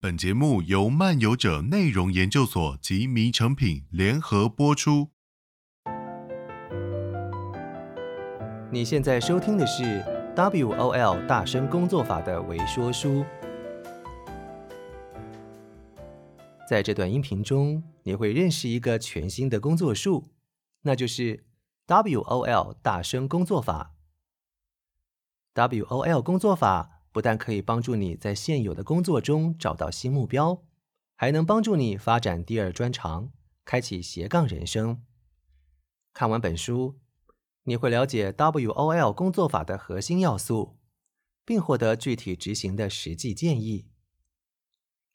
本节目由漫游者内容研究所及迷诚品联合播出。你现在收听的是 WOL 大声工作法的微说书。在这段音频中，你会认识一个全新的工作术，那就是 WOL 大声工作法。WOL 工作法。不但可以帮助你在现有的工作中找到新目标，还能帮助你发展第二专长，开启斜杠人生。看完本书，你会了解 WOL 工作法的核心要素，并获得具体执行的实际建议。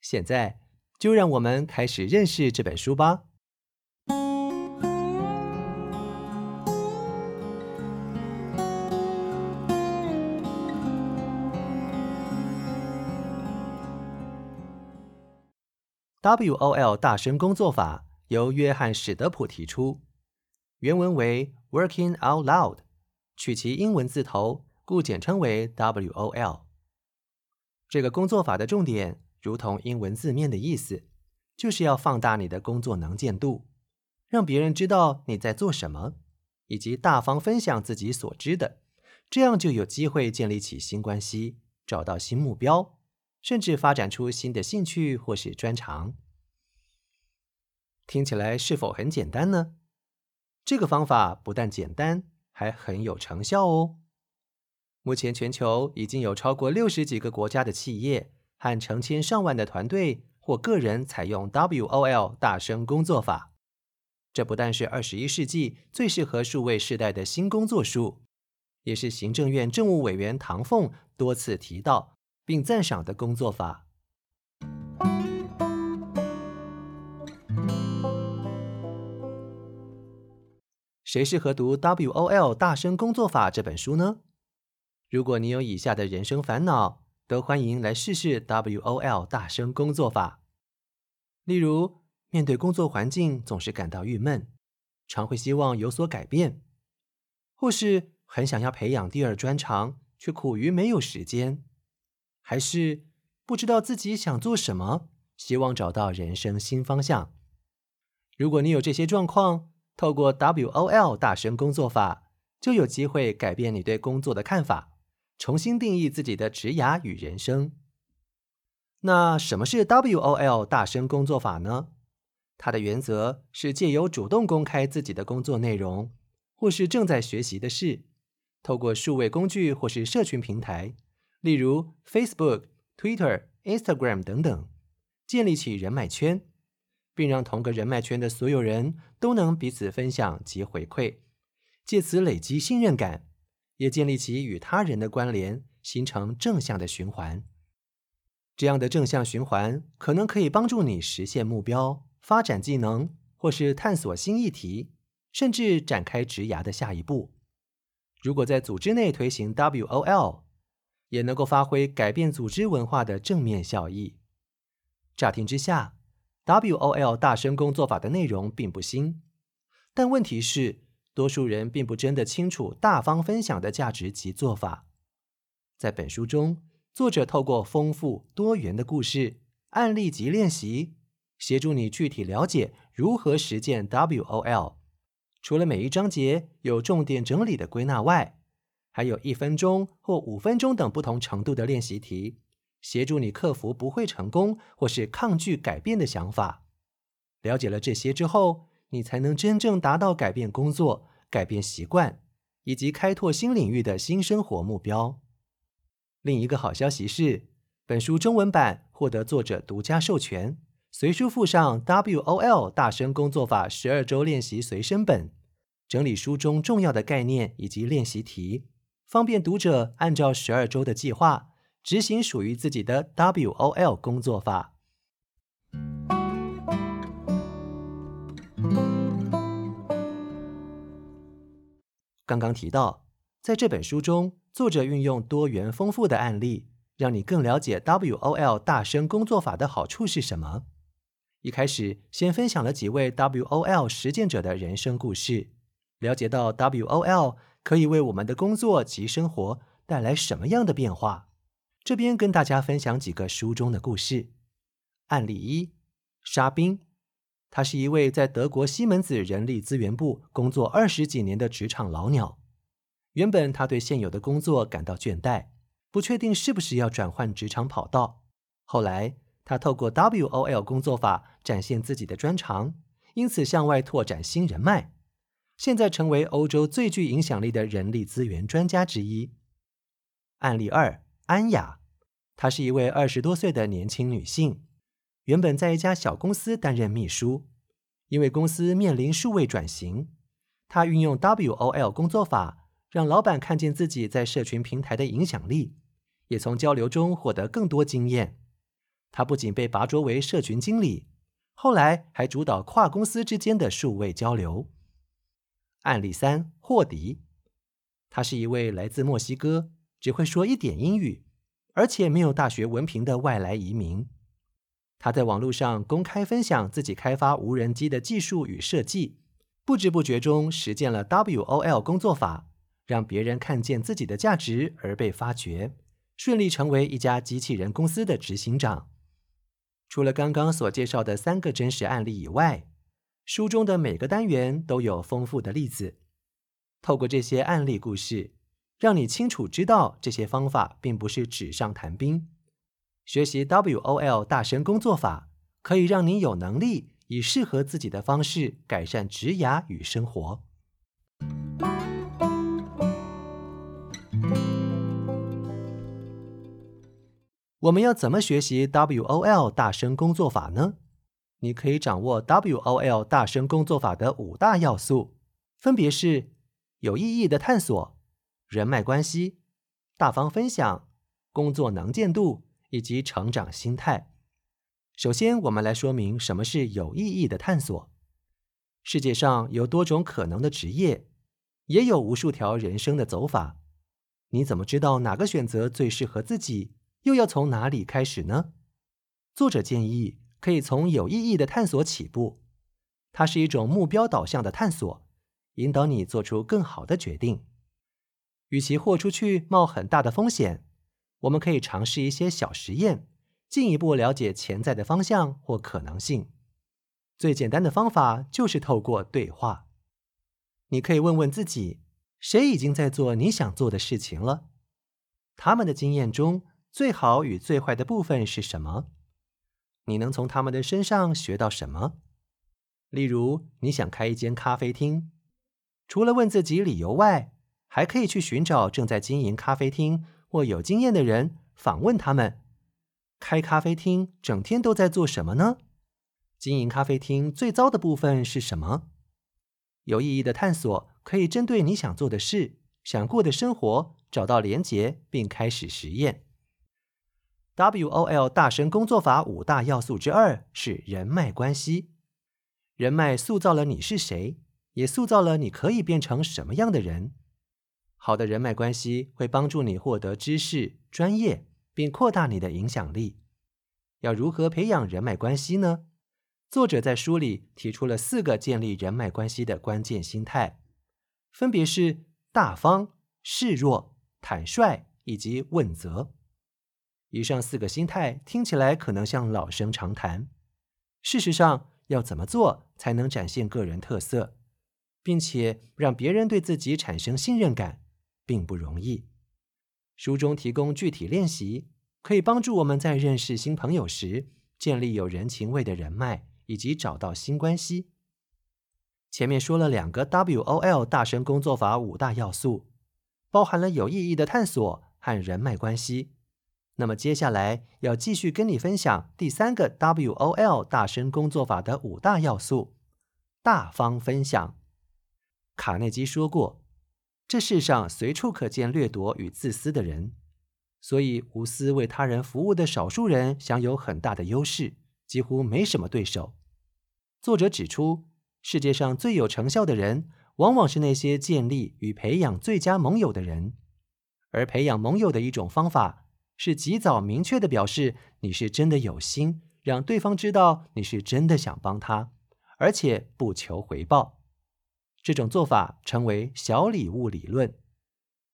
现在，就让我们开始认识这本书吧。WOL 大声工作法由约翰·史德普提出，原文为 “Working Out Loud”，取其英文字头，故简称为 WOL。这个工作法的重点，如同英文字面的意思，就是要放大你的工作能见度，让别人知道你在做什么，以及大方分享自己所知的，这样就有机会建立起新关系，找到新目标。甚至发展出新的兴趣或是专长，听起来是否很简单呢？这个方法不但简单，还很有成效哦。目前全球已经有超过六十几个国家的企业和成千上万的团队或个人采用 WOL 大声工作法。这不但是二十一世纪最适合数位时代的新工作术，也是行政院政务委员唐凤多次提到。并赞赏的工作法。谁适合读《WOL 大声工作法》这本书呢？如果你有以下的人生烦恼，都欢迎来试试 WOL 大声工作法。例如，面对工作环境总是感到郁闷，常会希望有所改变，或是很想要培养第二专长，却苦于没有时间。还是不知道自己想做什么，希望找到人生新方向。如果你有这些状况，透过 WOL 大声工作法，就有机会改变你对工作的看法，重新定义自己的职涯与人生。那什么是 WOL 大声工作法呢？它的原则是借由主动公开自己的工作内容，或是正在学习的事，透过数位工具或是社群平台。例如 Facebook、Twitter、Instagram 等等，建立起人脉圈，并让同个人脉圈的所有人都能彼此分享及回馈，借此累积信任感，也建立起与他人的关联，形成正向的循环。这样的正向循环可能可以帮助你实现目标、发展技能，或是探索新议题，甚至展开职涯的下一步。如果在组织内推行 WOL，也能够发挥改变组织文化的正面效益。乍听之下，WOL 大声工作法的内容并不新，但问题是，多数人并不真的清楚大方分享的价值及做法。在本书中，作者透过丰富多元的故事、案例及练习，协助你具体了解如何实践 WOL。除了每一章节有重点整理的归纳外，还有一分钟或五分钟等不同程度的练习题，协助你克服不会成功或是抗拒改变的想法。了解了这些之后，你才能真正达到改变工作、改变习惯以及开拓新领域的新生活目标。另一个好消息是，本书中文版获得作者独家授权，随书附上 WOL 大声工作法十二周练习随身本，整理书中重要的概念以及练习题。方便读者按照十二周的计划执行属于自己的 WOL 工作法。刚刚提到，在这本书中，作者运用多元丰富的案例，让你更了解 WOL 大声工作法的好处是什么。一开始，先分享了几位 WOL 实践者的人生故事，了解到 WOL。可以为我们的工作及生活带来什么样的变化？这边跟大家分享几个书中的故事。案例一：沙宾，他是一位在德国西门子人力资源部工作二十几年的职场老鸟。原本他对现有的工作感到倦怠，不确定是不是要转换职场跑道。后来，他透过 WOL 工作法展现自己的专长，因此向外拓展新人脉，现在成为欧洲最具影响力的人力资源专家之一。案例二：安雅，她是一位二十多岁的年轻女性，原本在一家小公司担任秘书，因为公司面临数位转型，她运用 WOL 工作法。让老板看见自己在社群平台的影响力，也从交流中获得更多经验。他不仅被拔擢为社群经理，后来还主导跨公司之间的数位交流。案例三：霍迪，他是一位来自墨西哥，只会说一点英语，而且没有大学文凭的外来移民。他在网络上公开分享自己开发无人机的技术与设计，不知不觉中实践了 WOL 工作法。让别人看见自己的价值而被发掘，顺利成为一家机器人公司的执行长。除了刚刚所介绍的三个真实案例以外，书中的每个单元都有丰富的例子。透过这些案例故事，让你清楚知道这些方法并不是纸上谈兵。学习 WOL 大声工作法，可以让你有能力以适合自己的方式改善职涯与生活。我们要怎么学习 WOL 大声工作法呢？你可以掌握 WOL 大声工作法的五大要素，分别是有意义的探索、人脉关系、大方分享、工作能见度以及成长心态。首先，我们来说明什么是有意义的探索。世界上有多种可能的职业，也有无数条人生的走法。你怎么知道哪个选择最适合自己？又要从哪里开始呢？作者建议可以从有意义的探索起步，它是一种目标导向的探索，引导你做出更好的决定。与其豁出去冒很大的风险，我们可以尝试一些小实验，进一步了解潜在的方向或可能性。最简单的方法就是透过对话。你可以问问自己，谁已经在做你想做的事情了？他们的经验中，最好与最坏的部分是什么？你能从他们的身上学到什么？例如，你想开一间咖啡厅，除了问自己理由外，还可以去寻找正在经营咖啡厅或有经验的人，访问他们。开咖啡厅整天都在做什么呢？经营咖啡厅最糟的部分是什么？有意义的探索可以针对你想做的事、想过的生活找到连结，并开始实验。WOL 大声工作法五大要素之二是人脉关系。人脉塑造了你是谁，也塑造了你可以变成什么样的人。好的人脉关系会帮助你获得知识、专业，并扩大你的影响力。要如何培养人脉关系呢？作者在书里提出了四个建立人脉关系的关键心态，分别是大方、示弱、坦率以及问责。以上四个心态听起来可能像老生常谈，事实上，要怎么做才能展现个人特色，并且让别人对自己产生信任感，并不容易。书中提供具体练习，可以帮助我们在认识新朋友时建立有人情味的人脉，以及找到新关系。前面说了两个 WOL 大声工作法五大要素，包含了有意义的探索和人脉关系。那么接下来要继续跟你分享第三个 WOL 大声工作法的五大要素：大方分享。卡内基说过，这世上随处可见掠夺与自私的人，所以无私为他人服务的少数人享有很大的优势，几乎没什么对手。作者指出，世界上最有成效的人，往往是那些建立与培养最佳盟友的人，而培养盟友的一种方法。是及早明确地表示你是真的有心，让对方知道你是真的想帮他，而且不求回报。这种做法称为小礼物理论。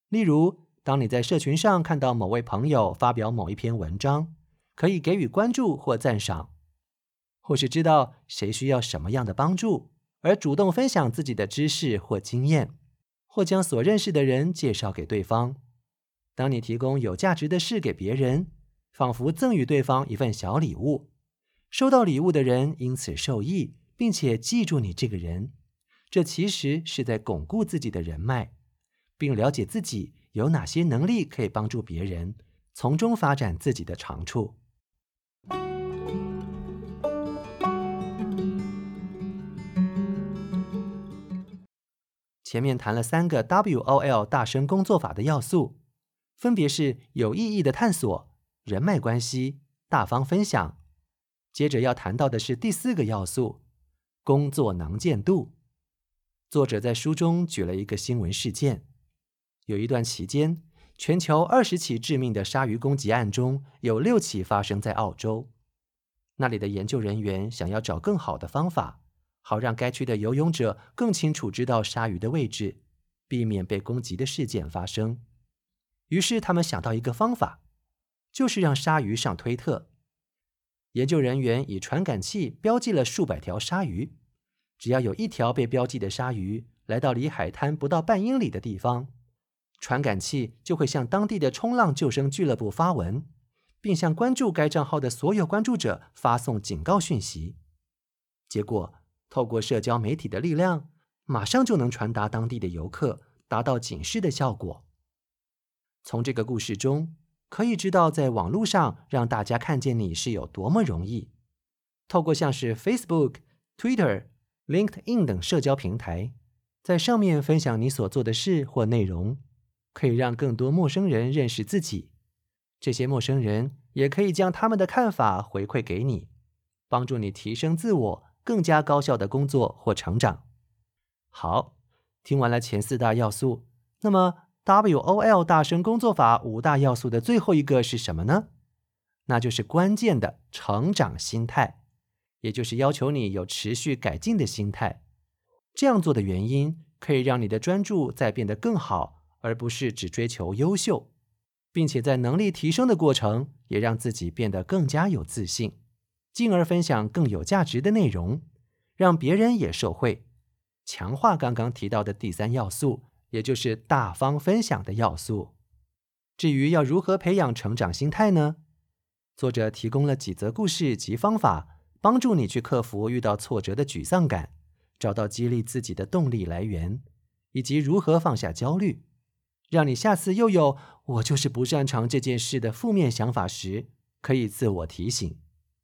例如，当你在社群上看到某位朋友发表某一篇文章，可以给予关注或赞赏，或是知道谁需要什么样的帮助，而主动分享自己的知识或经验，或将所认识的人介绍给对方。当你提供有价值的事给别人，仿佛赠予对方一份小礼物，收到礼物的人因此受益，并且记住你这个人。这其实是在巩固自己的人脉，并了解自己有哪些能力可以帮助别人，从中发展自己的长处。前面谈了三个 WOL 大声工作法的要素，分别是有意义的探索、人脉关系、大方分享。接着要谈到的是第四个要素：工作能见度。作者在书中举了一个新闻事件：有一段期间，全球二十起致命的鲨鱼攻击案中有六起发生在澳洲。那里的研究人员想要找更好的方法。好让该区的游泳者更清楚知道鲨鱼的位置，避免被攻击的事件发生。于是他们想到一个方法，就是让鲨鱼上推特。研究人员以传感器标记了数百条鲨鱼，只要有一条被标记的鲨鱼来到离海滩不到半英里的地方，传感器就会向当地的冲浪救生俱乐部发文，并向关注该账号的所有关注者发送警告讯息。结果，透过社交媒体的力量，马上就能传达当地的游客，达到警示的效果。从这个故事中可以知道，在网络上让大家看见你是有多么容易。透过像是 Facebook、Twitter、LinkedIn 等社交平台，在上面分享你所做的事或内容，可以让更多陌生人认识自己。这些陌生人也可以将他们的看法回馈给你，帮助你提升自我。更加高效的工作或成长。好，听完了前四大要素，那么 WOL 大声工作法五大要素的最后一个是什么呢？那就是关键的成长心态，也就是要求你有持续改进的心态。这样做的原因，可以让你的专注再变得更好，而不是只追求优秀，并且在能力提升的过程，也让自己变得更加有自信。进而分享更有价值的内容，让别人也受惠，强化刚刚提到的第三要素，也就是大方分享的要素。至于要如何培养成长心态呢？作者提供了几则故事及方法，帮助你去克服遇到挫折的沮丧感，找到激励自己的动力来源，以及如何放下焦虑，让你下次又有“我就是不擅长这件事”的负面想法时，可以自我提醒。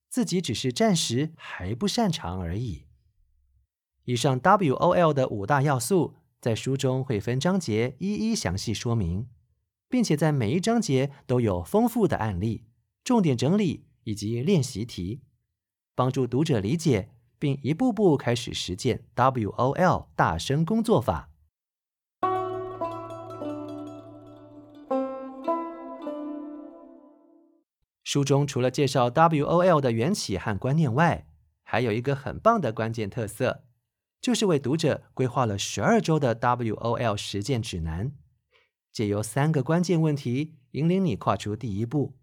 自己只是暂时还不擅长而已。以上 WOL 的五大要素在书中会分章节一一详细说明，并且在每一章节都有丰富的案例、重点整理以及练习题，帮助读者理解并一步步开始实践 WOL 大声工作法。书中除了介绍 WOL 的缘起和观念外，还有一个很棒的关键特色，就是为读者规划了十二周的 WOL 实践指南，借由三个关键问题引领你跨出第一步。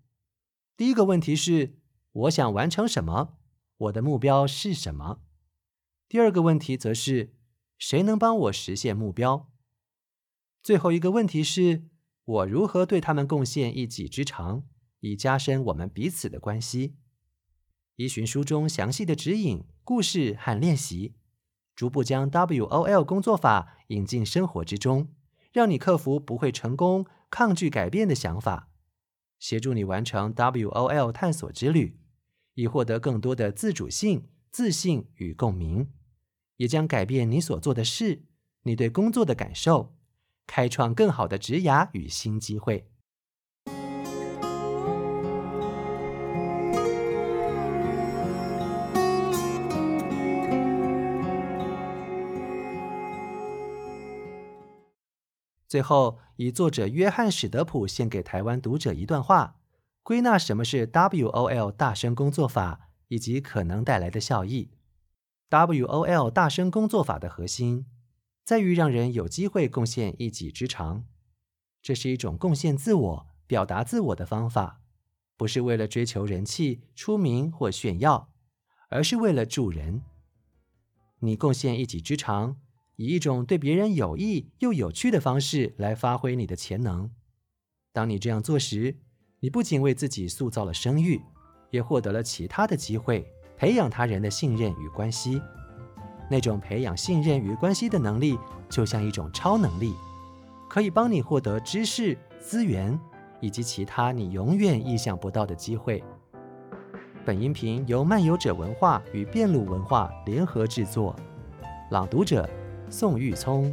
第一个问题是：我想完成什么？我的目标是什么？第二个问题则是：谁能帮我实现目标？最后一个问题是：我如何对他们贡献一己之长？以加深我们彼此的关系。依循书中详细的指引、故事和练习，逐步将 WOL 工作法引进生活之中，让你克服不会成功、抗拒改变的想法，协助你完成 WOL 探索之旅，以获得更多的自主性、自信与共鸣，也将改变你所做的事、你对工作的感受，开创更好的职涯与新机会。最后，以作者约翰·史德普献给台湾读者一段话，归纳什么是 WOL 大声工作法以及可能带来的效益。WOL 大声工作法的核心在于让人有机会贡献一己之长，这是一种贡献自我、表达自我的方法，不是为了追求人气、出名或炫耀，而是为了助人。你贡献一己之长，以一种对别人有益又有趣的方式来发挥你的潜能。当你这样做时，你不仅为自己塑造了声誉，也获得了其他的机会，培养他人的信任与关系。那种培养信任与关系的能力，就像一种超能力，可以帮你获得知识、资源以及其他你永远意想不到的机会。本音频由漫游者文化与变鲁文化联合制作，朗读者宋玉聪。